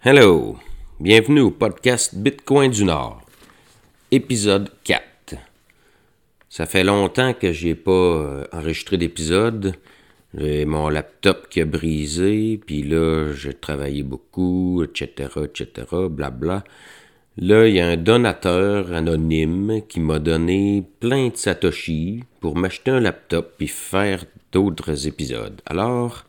Hello, bienvenue au podcast Bitcoin du Nord, épisode 4. Ça fait longtemps que j'ai pas euh, enregistré d'épisode. J'ai mon laptop qui a brisé, puis là, j'ai travaillé beaucoup, etc., etc., blabla. Là, il y a un donateur anonyme qui m'a donné plein de satoshi pour m'acheter un laptop puis faire d'autres épisodes. Alors,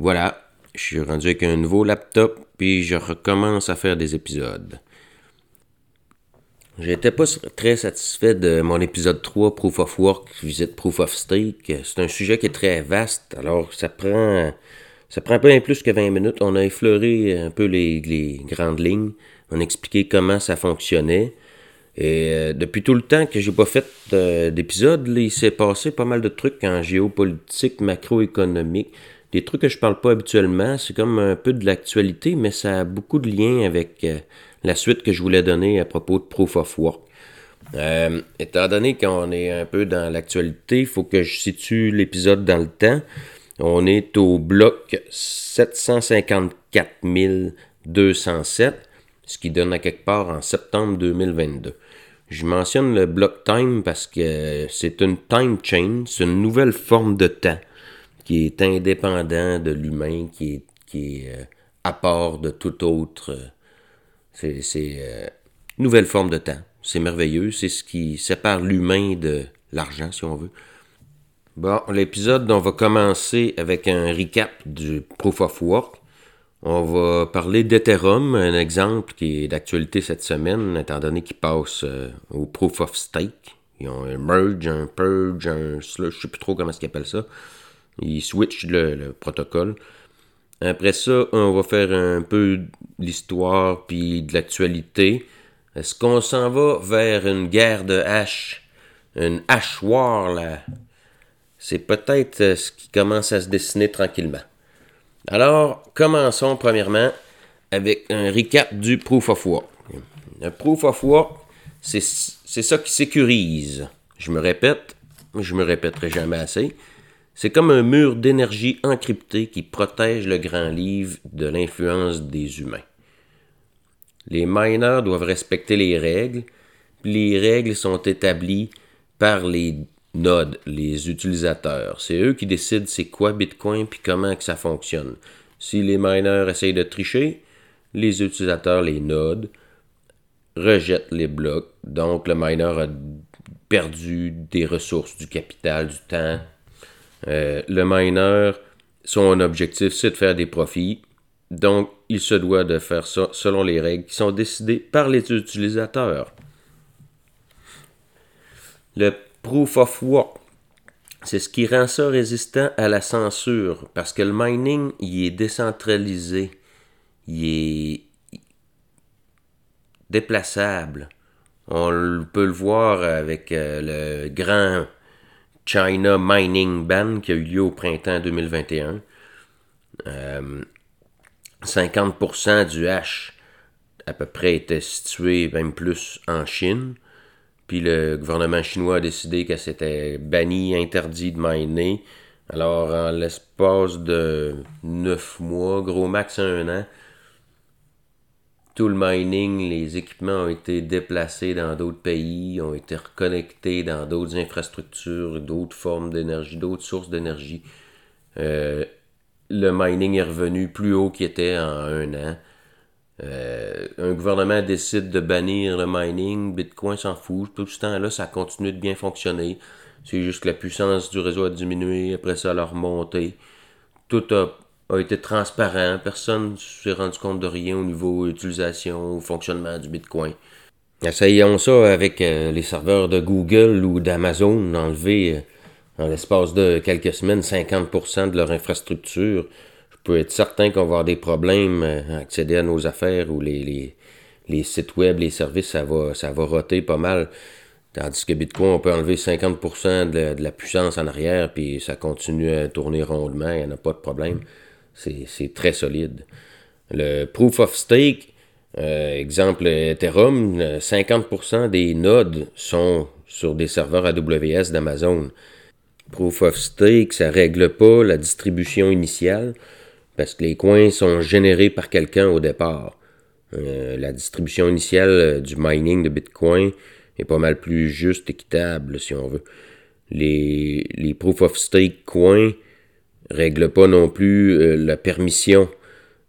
voilà, je suis rendu avec un nouveau laptop puis je recommence à faire des épisodes. J'étais pas très satisfait de mon épisode 3, Proof of Work, visite Proof of Stake. C'est un sujet qui est très vaste, alors ça prend, ça prend peu plus que 20 minutes. On a effleuré un peu les, grandes lignes, on a expliqué comment ça fonctionnait. Et euh, depuis tout le temps que j'ai pas fait euh, d'épisode, il s'est passé pas mal de trucs en géopolitique, macroéconomique, des trucs que je parle pas habituellement. C'est comme un peu de l'actualité, mais ça a beaucoup de liens avec euh, la suite que je voulais donner à propos de Proof of Work. Euh, étant donné qu'on est un peu dans l'actualité, il faut que je situe l'épisode dans le temps. On est au bloc 754 207, ce qui donne à quelque part en septembre 2022. Je mentionne le block time parce que c'est une time chain, c'est une nouvelle forme de temps qui est indépendant de l'humain, qui est, qui euh, à part de tout autre. Euh, c'est euh, une nouvelle forme de temps. C'est merveilleux. C'est ce qui sépare l'humain de l'argent, si on veut. Bon, l'épisode, on va commencer avec un recap du Proof of Work. On va parler d'Ethereum, un exemple qui est d'actualité cette semaine, étant donné qu'il passe au Proof of Stake. Ils ont un merge, un purge, un slush, je sais plus trop comment ils appellent ça. Il switch le, protocole. Après ça, on va faire un peu l'histoire puis de l'actualité. Est-ce qu'on s'en va vers une guerre de hache? Une hache war, là? C'est peut-être euh, ce qui commence à se dessiner tranquillement. Alors, commençons premièrement avec un recap du Proof of Work. Un Proof of Work, c'est ça qui sécurise. Je me répète, je me répéterai jamais assez. C'est comme un mur d'énergie encrypté qui protège le grand livre de l'influence des humains. Les miners doivent respecter les règles, les règles sont établies par les nodes, les utilisateurs. C'est eux qui décident c'est quoi Bitcoin puis comment que ça fonctionne. Si les miners essayent de tricher, les utilisateurs, les nodes, rejettent les blocs. Donc le miner a perdu des ressources, du capital, du temps, euh, le miner, son objectif, c'est de faire des profits. Donc, il se doit de faire ça selon les règles qui sont décidées par les utilisateurs. Le proof of work, c'est ce qui rend ça résistant à la censure, parce que le mining, il est décentralisé, il est déplaçable. On peut le voir avec euh, le grand China Mining Ban qui a eu lieu au printemps 2021. 50% euh, du hash à peu près était situé même plus en Chine. Puis le gouvernement chinois a décidé que c'était banni, interdit de miner. Alors en l'espace de 9 mois, gros max un an, tout le mining, les équipements ont été déplacés dans d'autres pays, ont été reconnectés dans d'autres infrastructures, d'autres formes d'énergie, d'autres sources d'énergie. Euh, le mining est revenu plus haut qu'il était en un an. Euh, un gouvernement décide de bannir le mining, Bitcoin s'en fout. Tout ce temps-là, ça continue de bien fonctionner. C'est juste que la puissance du réseau a diminué, après ça, elle a remonté. Tout a a été transparent. Personne ne s'est rendu compte de rien au niveau utilisation ou fonctionnement du Bitcoin. Essayons ça avec euh, les serveurs de Google ou d'Amazon, enlever euh, en l'espace de quelques semaines 50% de leur infrastructure. Je peux être certain qu'on va avoir des problèmes euh, à accéder à nos affaires ou les, les, sites web, les services, ça va, ça va roter pas mal. Tandis que Bitcoin, on peut enlever 50% de de la, puissance en arrière, puis ça continue à tourner rondement, il n'y en a pas de problème. C'est très solide. Le Proof of Stake, euh, exemple Ethereum, 50% des nodes sont sur des serveurs AWS d'Amazon. Proof of Stake, ça règle pas la distribution initiale parce que les coins sont générés par quelqu'un au départ. Euh, la distribution initiale euh, du mining de Bitcoin est pas mal plus juste, équitable, si on veut. Les proof of stake coins règlent pas non plus euh, la permission.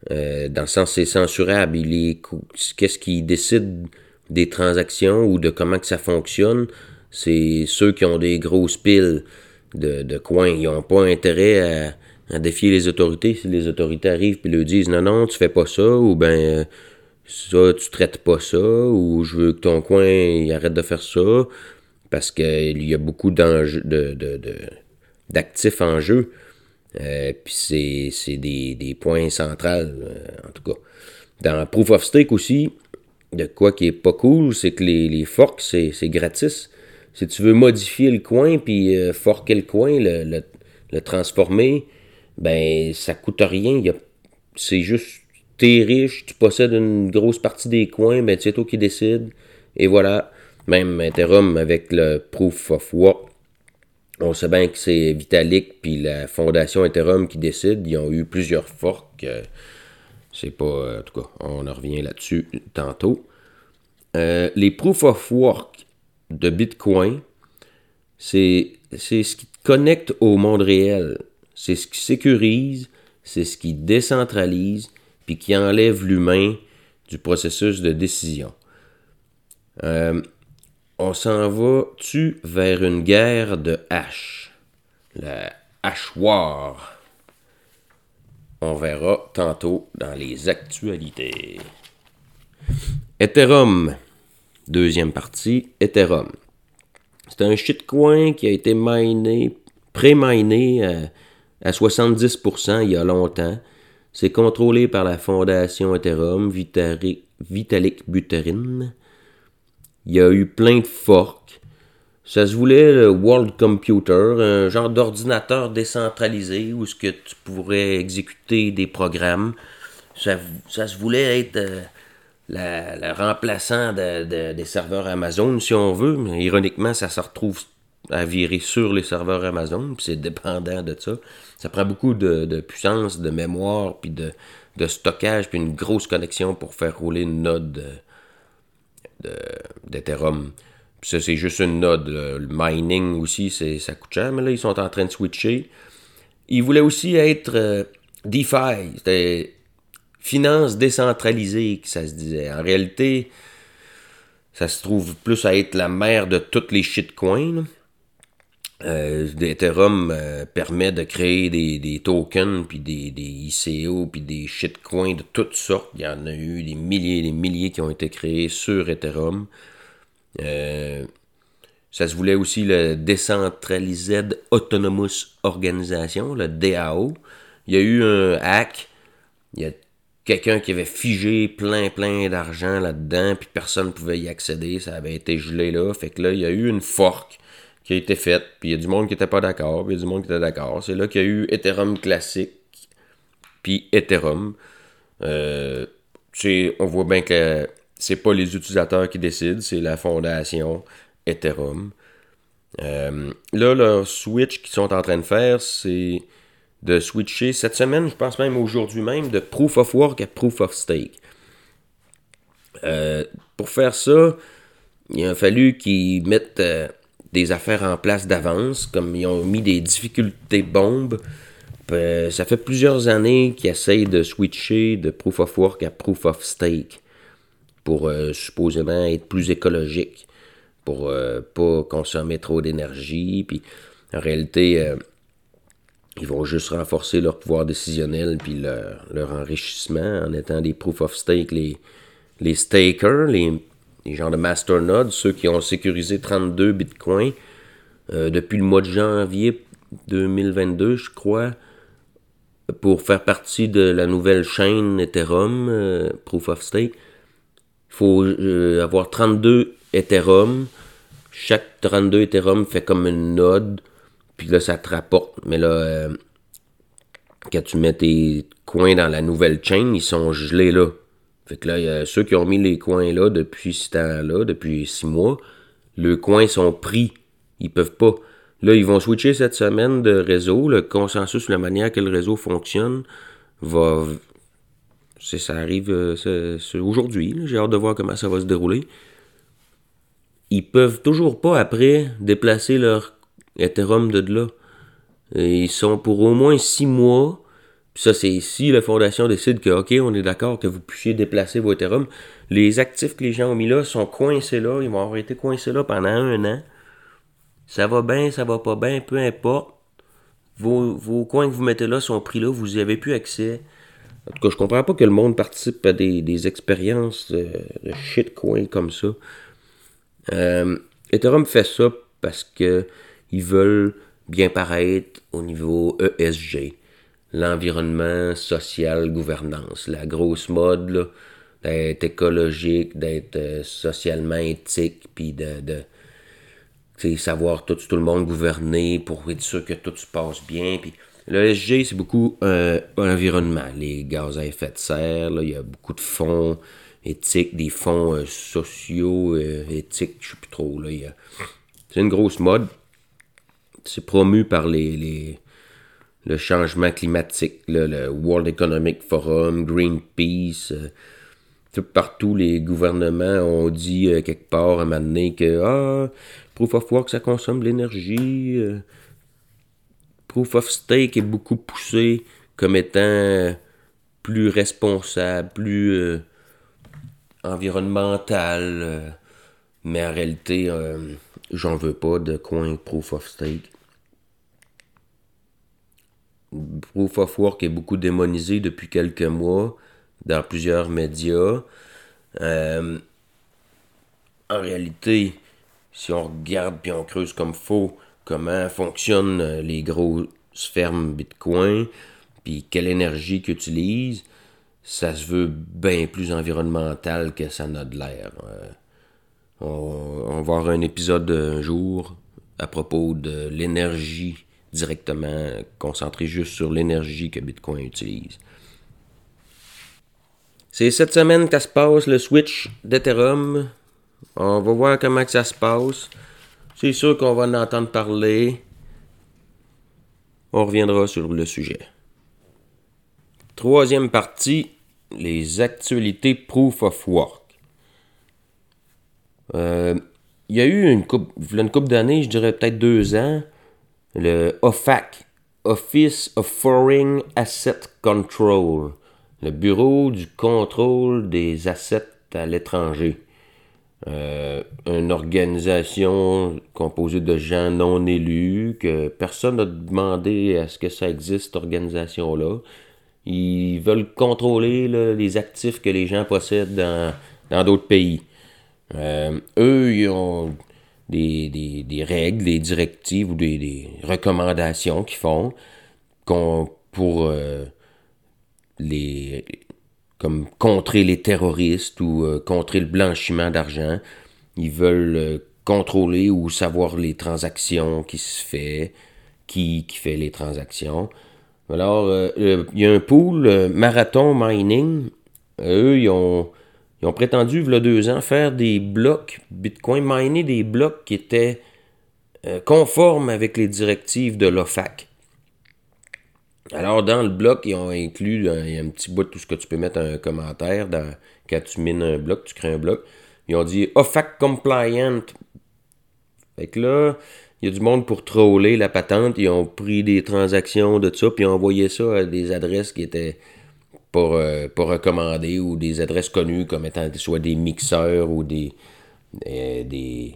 dans le sens, c'est censurable. Qu'est-ce qui décide des transactions ou de comment que ça fonctionne? C'est ceux qui ont des grosses piles de, de coins. Ils n'ont pas intérêt à, à, défier les autorités. Si les autorités arrivent et leur disent non, non, tu fais pas ça, ou ben ça, tu traites pas ça, ou je veux que ton coin il arrête de faire ça, parce qu'il y a beaucoup d'actifs en jeu. Euh, puis c'est des, des, points centrales, euh, en tout cas. Dans Proof of Stake aussi, de quoi qui est pas cool, c'est que les, forks, c'est gratis. Si tu veux modifier le coin, puis euh, forker le coin, le, le, transformer, ben ça coûte rien. C'est juste t'es riche, tu possèdes une grosse partie des coins, ben c'est toi qui décides. Et voilà. Même Ethereum avec le Proof of Work. On sait bien que c'est Vitalik puis la fondation Ethereum qui décide. Ils ont eu plusieurs forks. Euh, c'est pas. En tout cas, on en revient là-dessus tantôt. Euh, les Proof of Work de Bitcoin, c'est ce qui te connecte au monde réel. C'est ce qui sécurise, c'est ce qui décentralise, puis qui enlève l'humain du processus de décision. Euh, on s'en va-tu vers une guerre de hache? La hache war. On verra tantôt dans les actualités. Ethereum. Deuxième partie, Ethereum. C'est un shitcoin qui a été miné, pré-miné à, à 70% il y a longtemps. C'est contrôlé par la fondation Ethereum, Vitalik Buterin. Il y a eu plein de forks. Ça se voulait le World Computer, un genre d'ordinateur décentralisé où ce que tu pourrais exécuter des programmes. Ça, se voulait être euh, le remplaçant des serveurs Amazon, si on veut. Ironiquement, ça se retrouve à virer sur les serveurs Amazon, puis c'est dépendant de ça. Ça prend beaucoup de, puissance, de mémoire, puis de, stockage, puis une grosse connexion pour faire rouler une node d'Ethereum. Ça, c'est juste une node. Le mining aussi, ça coûte cher, mais là, ils sont en train de switcher. Ils voulaient aussi être euh, DeFi, c'était finance décentralisée, que ça se disait. En réalité, ça se trouve plus à être la mère de toutes les shitcoins. Euh, Ethereum euh, permet de créer des, tokens, puis des, ICO, puis des shitcoins de toutes sortes. Il y en a eu des milliers et des milliers qui ont été créés sur Ethereum. Euh, ça se voulait aussi le Decentralized Autonomous Organization, le DAO. Il y a eu un hack. Il y a quelqu'un qui avait figé plein plein d'argent là-dedans, puis personne ne pouvait y accéder. Ça avait été gelé là. Fait que là, il y a eu une fork qui a été faite, puis il y a du monde qui n'était pas d'accord, puis il y a du monde qui était d'accord. C'est là qu'il y a eu Ethereum classique, puis Ethereum. Euh, on voit bien que c'est pas les utilisateurs qui décident, c'est la fondation Ethereum. Euh, là, leur switch qu'ils sont en train de faire, c'est de switcher cette semaine, je pense même aujourd'hui même, de Proof of Work à Proof of Stake. Euh, pour faire ça, il a fallu qu'ils mettent des affaires en place d'avance, comme ils ont mis des difficultés bombes. Euh, ça fait plusieurs années qu'ils essayent de switcher de Proof of Work à Proof of Stake pour euh, supposément être plus écologique, pour euh, pas consommer trop d'énergie. Puis en réalité, ils vont juste renforcer leur pouvoir décisionnel puis leur, leur enrichissement en étant des Proof of Stake, les, les stakers, les les gens de Masternode, ceux qui ont sécurisé 32 bitcoins euh, depuis le mois de janvier 2022, je crois, pour faire partie de la nouvelle chaîne Ethereum, euh, Proof of Stake. Il faut euh, avoir 32 Ethereum. Chaque 32 Ethereum fait comme une node. Puis là, ça te rapporte. Mais là, quand tu mets tes coins dans la nouvelle chaîne, ils sont gelés là. Fait que là, y a ceux qui ont mis les coins là depuis ce temps-là, depuis six mois, le coins sont pris. Ils peuvent pas. Là, ils vont switcher cette semaine de réseau. Le consensus sur la manière que le réseau fonctionne va. Ça arrive aujourd'hui. J'ai hâte de voir comment ça va se dérouler. Ils peuvent toujours pas après déplacer leur Ethereum de là. ils sont pour au moins six mois ça, c'est si la fondation décide que, OK, on est d'accord que vous puissiez déplacer vos Ethereum. Les actifs que les gens ont mis là sont coincés là. Ils vont avoir été coincés là pendant un an. Ça va bien, ça va pas bien, peu importe. Vos, coins que vous mettez là sont pris là, vous n'y avez plus accès. En tout cas, je comprends pas que le monde participe à des, expériences de, de shitcoin comme ça. Euh, Ethereum fait ça parce que ils veulent bien paraître au niveau ESG l'environnement social, gouvernance. La grosse mode, d'être écologique, d'être euh, socialement éthique, puis de, de savoir tout, le monde gouverner pour être sûr que tout se passe bien. Puis le SG, c'est beaucoup euh, l'environnement, les gaz à effet de serre, il y a beaucoup de fonds éthiques, des fonds euh, sociaux, éthiques, je sais plus trop. C'est une grosse mode. C'est promu par les le changement climatique, le World Economic Forum, Greenpeace, euh, tout partout les gouvernements ont dit euh, quelque part à un moment donné que ah, Proof of Work ça consomme de l'énergie. Euh, Proof of Stake est beaucoup poussé comme étant plus responsable, plus environnemental. mais en réalité, j'en veux pas de coin Proof of Stake. Proof of Work est beaucoup démonisé depuis quelques mois dans plusieurs médias. Euh, en réalité, si on regarde puis on creuse comme faux comment fonctionnent les grosses fermes Bitcoin, puis quelle énergie qu'ils utilisent, ça se veut bien plus environnemental que ça n'a de l'air. Euh, on, on, va avoir un épisode un jour à propos de l'énergie directement concentré juste sur l'énergie que Bitcoin utilise. C'est cette semaine que se passe, le switch d'Ethereum. On va voir comment ça se passe. C'est sûr qu'on va en entendre parler. On reviendra sur le sujet. Troisième partie, les actualités Proof of Work. Euh, il y a eu une coupe, une couple d'années, je dirais peut-être deux ans, le OFAC, Office of Foreign Asset Control, le Bureau du contrôle des assets à l'étranger. Euh, une organisation composée de gens non élus, que personne n'a demandé à ce que ça existe, cette organisation-là. Ils veulent contrôler les actifs que les gens possèdent dans d'autres pays. Euh, eux, ils ont des, des, règles, des directives ou des, recommandations qu'ils font pour euh, les comme contrer les terroristes ou euh, contrer le blanchiment d'argent. Ils veulent euh, contrôler ou savoir les transactions qui se fait, qui, qui fait les transactions. Alors, il y a un pool, Marathon Mining, eux, ils ont ils ont prétendu, il y a deux ans, faire des blocs Bitcoin, miner des blocs qui étaient euh, conformes avec les directives de l'OFAC. Alors, dans le bloc, ils ont inclus il y a un petit bout de tout ce que tu peux mettre un commentaire. Dans, quand tu mines un bloc, tu crées un bloc. Ils ont dit OFAC compliant. Fait que là, il y a du monde pour troller la patente. Ils ont pris des transactions de ça, puis ils ont envoyé ça à des adresses qui étaient pour, euh, recommander ou des adresses connues comme étant soit des mixeurs ou des, euh, des,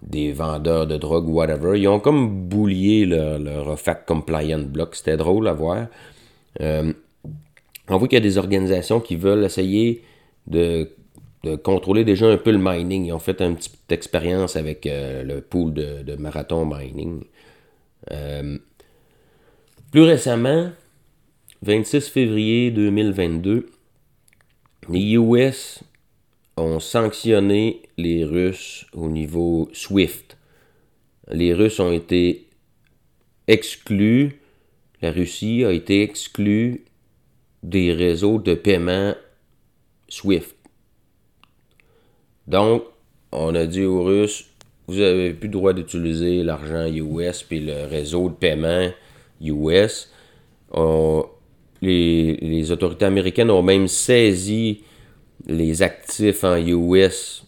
des, vendeurs de drogue ou whatever. Ils ont comme boulié leur, leur compliant block. C'était drôle à voir. Euh, on voit qu'il y a des organisations qui veulent essayer de, de, contrôler déjà un peu le mining. Ils ont fait une petite expérience avec le pool de, de, marathon mining. plus récemment, 26 février 2022, les US ont sanctionné les Russes au niveau SWIFT. Les Russes ont été exclus, la Russie a été exclue des réseaux de paiement SWIFT. Donc, on a dit aux Russes, vous n'avez plus le droit d'utiliser l'argent US puis le réseau de paiement US. Les, autorités américaines ont même saisi les actifs en US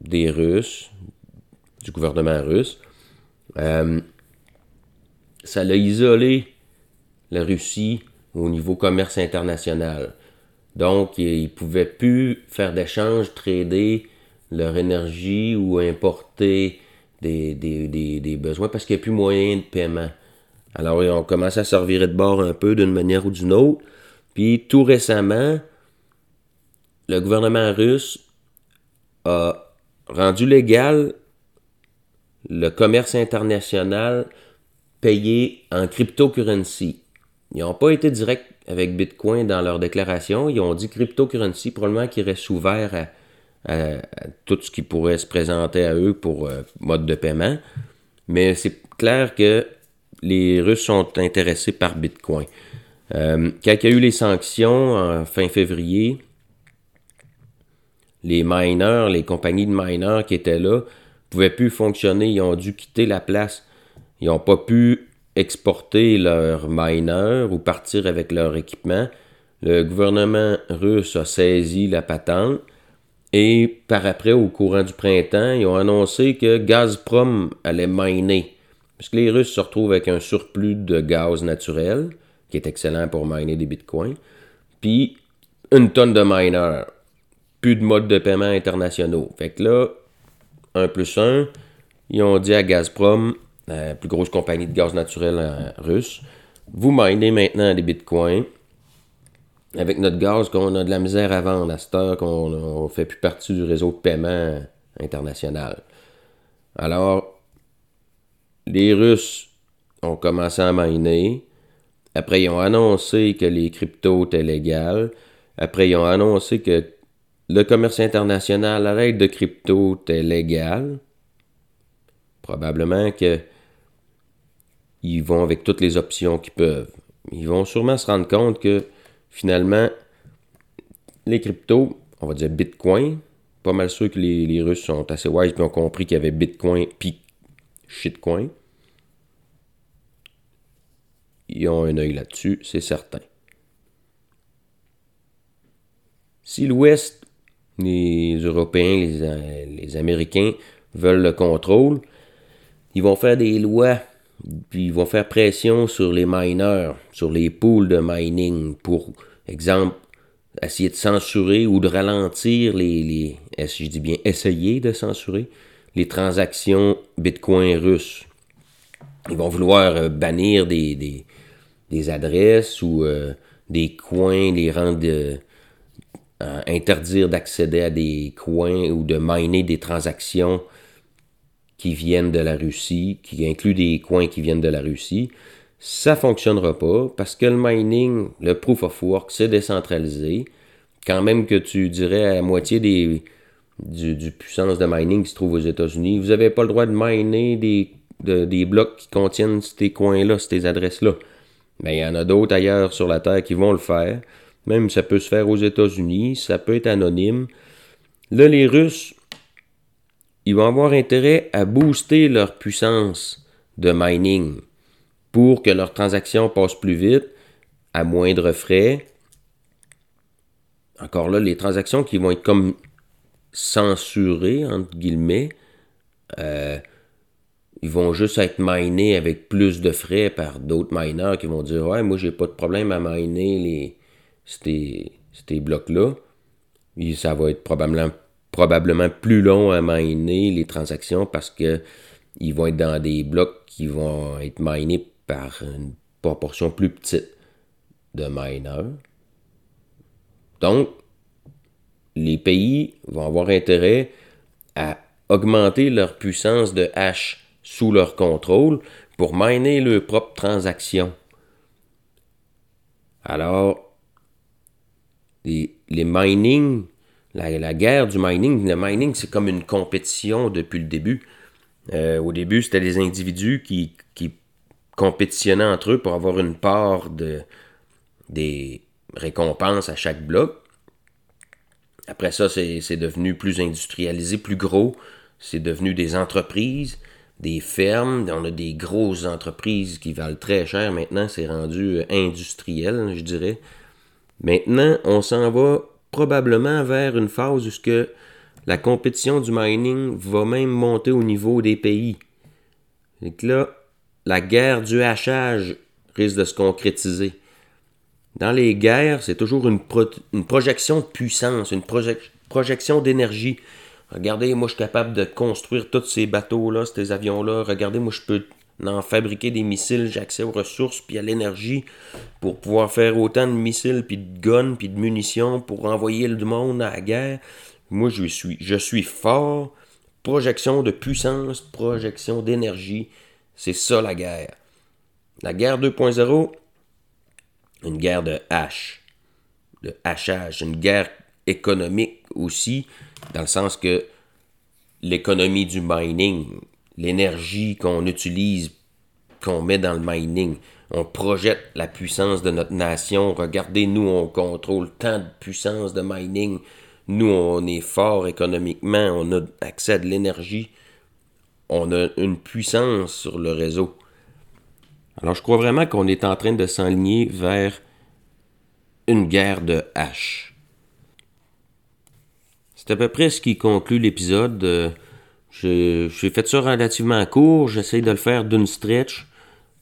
des Russes, du gouvernement russe. Euh, ça l'a isolé la Russie au niveau commerce international. Donc, ils ne pouvaient plus faire d'échanges, trader leur énergie ou importer des, des besoins parce qu'il n'y a plus moyen de paiement. Alors, on commence à servir de bord un peu d'une manière ou d'une autre. Puis, tout récemment, le gouvernement russe a rendu légal le commerce international payé en cryptocurrency. Ils n'ont pas été directs avec Bitcoin dans leur déclaration. Ils ont dit cryptocurrency, probablement qu'ils restent ouverts à, tout ce qui pourrait se présenter à eux pour euh, mode de paiement. Mais c'est clair que les Russes sont intéressés par Bitcoin. Euh, quand il y a eu les sanctions en fin février, les miners, les compagnies de miners qui étaient là, pouvaient plus fonctionner. Ils ont dû quitter la place. Ils n'ont pas pu exporter leurs miners ou partir avec leur équipement. Le gouvernement russe a saisi la patente et par après, au courant du printemps, ils ont annoncé que Gazprom allait miner parce que les Russes se retrouvent avec un surplus de gaz naturel, qui est excellent pour miner des bitcoins, puis une tonne de miners, plus de modes de paiement internationaux. Fait que là, 1 plus 1, ils ont dit à Gazprom, la plus grosse compagnie de gaz naturel euh, russe, vous minez maintenant des bitcoins avec notre gaz qu'on a de la misère à vendre à cette heure qu'on ne fait plus partie du réseau de paiement international. Alors, les Russes ont commencé à miner. Après, ils ont annoncé que les cryptos étaient légales. Après, ils ont annoncé que le commerce international à l'aide de crypto était légal. Probablement que ils vont avec toutes les options qu'ils peuvent. Ils vont sûrement se rendre compte que finalement, les cryptos, on va dire Bitcoin, pas mal sûr que les, Russes sont assez wise et ont compris qu'il y avait Bitcoin puis shitcoin. Ils ont un œil là-dessus, c'est certain. Si l'Ouest, les Européens, les, Américains veulent le contrôle, ils vont faire des lois, puis ils vont faire pression sur les miners, sur les pools de mining, pour exemple, essayer de censurer ou de ralentir les, les je dis bien essayer de censurer? Les transactions Bitcoin russes. Ils vont vouloir euh, bannir des, adresses ou euh, des coins, les rendre euh, interdire d'accéder à des coins ou de miner des transactions qui viennent de la Russie, qui incluent des coins qui viennent de la Russie. Ça fonctionnera pas parce que le mining, le proof of work, c'est décentralisé. Quand même que tu dirais à moitié des, du, puissance de mining qui se trouve aux États-Unis. Vous n'avez pas le droit de miner des, des blocs qui contiennent ces coins-là, ces adresses-là. Mais il y en a d'autres ailleurs sur la Terre qui vont le faire. Même ça peut se faire aux États-Unis, ça peut être anonyme. Là, les Russes, ils vont avoir intérêt à booster leur puissance de mining pour que leurs transactions passent plus vite, à moindre frais. Encore là, les transactions qui vont être comme censurés, entre guillemets. Euh, ils vont juste être minés avec plus de frais par d'autres miners qui vont dire Ouais, moi j'ai pas de problème à miner les, ces, ces blocs-là. ça va être probablement, probablement plus long à miner les transactions parce que ils vont être dans des blocs qui vont être minés par une proportion plus petite de miners. Donc, les pays vont avoir intérêt à augmenter leur puissance de hash sous leur contrôle pour miner leurs propres transactions. Alors, les, mining, la, guerre du mining, le mining, c'est comme une compétition depuis le début. Euh, au début, c'était les individus qui, qui compétitionnaient entre eux pour avoir une part de, des récompenses à chaque bloc. Après ça, c'est devenu plus industrialisé, plus gros. C'est devenu des entreprises. des fermes, on a des grosses entreprises qui valent très cher. Maintenant, c'est rendu industriel, je dirais. Maintenant, on s'en va probablement vers une phase où la compétition du mining va même monter au niveau des pays. Que là, la guerre du hachage risque de se concrétiser. Dans les guerres, c'est toujours une, projection de puissance, une projection d'énergie. Regardez, moi je suis capable de construire tous ces bateaux-là, ces avions-là. Regardez, moi je peux en fabriquer des missiles, j'ai accès aux ressources puis à l'énergie pour pouvoir faire autant de missiles puis de guns puis de munitions pour envoyer le monde à la guerre. Moi je suis je suis fort. Projection de puissance, projection d'énergie, c'est ça la guerre. La guerre 2.0, une guerre de hache, de hachage, une guerre économique aussi, dans le sens que l'économie du mining, l'énergie qu'on utilise, qu'on met dans le mining, on projette la puissance de notre nation. Regardez, nous, on contrôle tant de puissance de mining. Nous, on est fort économiquement, on a accès à de l'énergie, on a une puissance sur le réseau. Alors je crois vraiment qu'on est en train de s'enligner vers une guerre de hache. C'est à peu près ce qui conclut l'épisode. Euh, j'ai fait ça relativement court. J'essaie de le faire d'une stretch.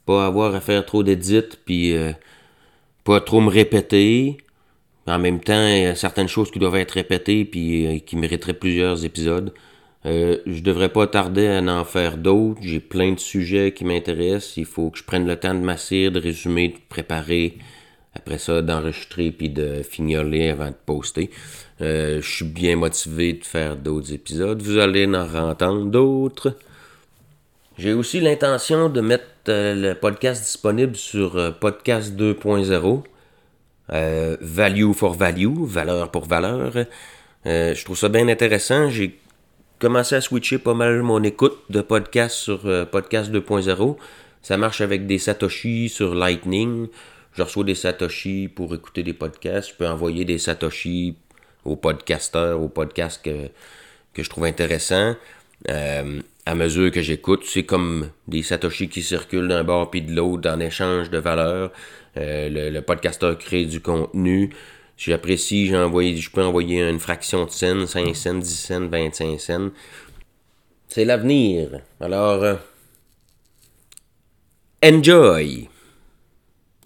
Pas avoir à faire trop d'édits, puis euh, pas trop me répéter. En même temps, il y a certaines choses qui doivent être répétées, puis euh, qui mériteraient plusieurs épisodes. Euh, je devrais pas tarder à en faire d'autres. J'ai plein de sujets qui m'intéressent. Il faut que je prenne le temps de m'asseoir, de résumer, de préparer. Après ça, d'enregistrer puis de fignoler avant de poster. Euh, je suis bien motivé de faire d'autres épisodes. Vous allez en entendre d'autres. J'ai aussi l'intention de mettre euh, le podcast disponible sur Podcast 2.0. value for value, valeur pour valeur. je trouve ça bien intéressant. J'ai commencé à switcher pas mal mon écoute de podcast sur euh, Podcast 2.0. Ça marche avec des Satoshi sur Lightning. Je reçois des Satoshi pour écouter des podcasts. Je peux envoyer des Satoshi aux podcasteurs, aux podcasts que, je trouve intéressants. Euh, à mesure que j'écoute, c'est comme des Satoshi qui circulent d'un bord puis de l'autre en échange de valeur. Euh, le, le podcasteur crée du contenu. J'apprécie, je peux envoyer une fraction de scène, 5 cents, 10 cents, 25 cents. C'est l'avenir. Alors, euh, enjoy!